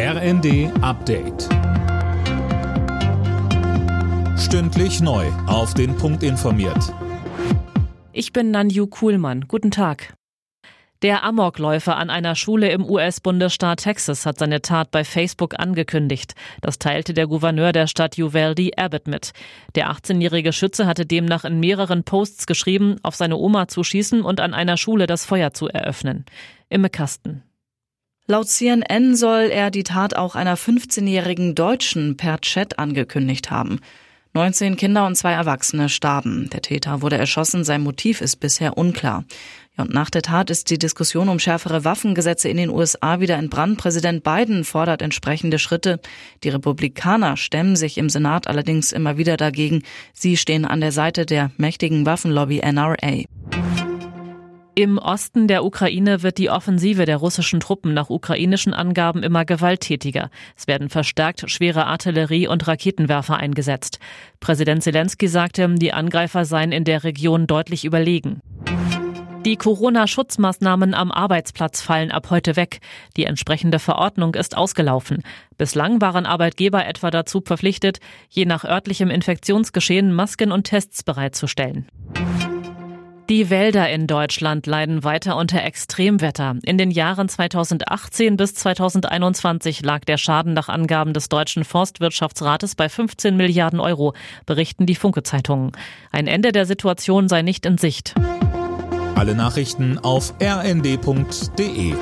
RND Update. Stündlich neu. Auf den Punkt informiert. Ich bin Nanju Kuhlmann. Guten Tag. Der Amokläufer an einer Schule im US-Bundesstaat Texas hat seine Tat bei Facebook angekündigt. Das teilte der Gouverneur der Stadt Uvalde Abbott mit. Der 18-jährige Schütze hatte demnach in mehreren Posts geschrieben, auf seine Oma zu schießen und an einer Schule das Feuer zu eröffnen. Imme Kasten. Laut CNN soll er die Tat auch einer 15-jährigen Deutschen per Chat angekündigt haben. 19 Kinder und zwei Erwachsene starben. Der Täter wurde erschossen, sein Motiv ist bisher unklar. Und nach der Tat ist die Diskussion um schärfere Waffengesetze in den USA wieder entbrannt. Präsident Biden fordert entsprechende Schritte. Die Republikaner stemmen sich im Senat allerdings immer wieder dagegen. Sie stehen an der Seite der mächtigen Waffenlobby NRA. Im Osten der Ukraine wird die Offensive der russischen Truppen nach ukrainischen Angaben immer gewalttätiger. Es werden verstärkt schwere Artillerie und Raketenwerfer eingesetzt. Präsident Zelensky sagte, die Angreifer seien in der Region deutlich überlegen. Die Corona-Schutzmaßnahmen am Arbeitsplatz fallen ab heute weg. Die entsprechende Verordnung ist ausgelaufen. Bislang waren Arbeitgeber etwa dazu verpflichtet, je nach örtlichem Infektionsgeschehen Masken und Tests bereitzustellen. Die Wälder in Deutschland leiden weiter unter Extremwetter. In den Jahren 2018 bis 2021 lag der Schaden nach Angaben des deutschen Forstwirtschaftsrates bei 15 Milliarden Euro, berichten die Funke-Zeitungen. Ein Ende der Situation sei nicht in Sicht. Alle Nachrichten auf rnd.de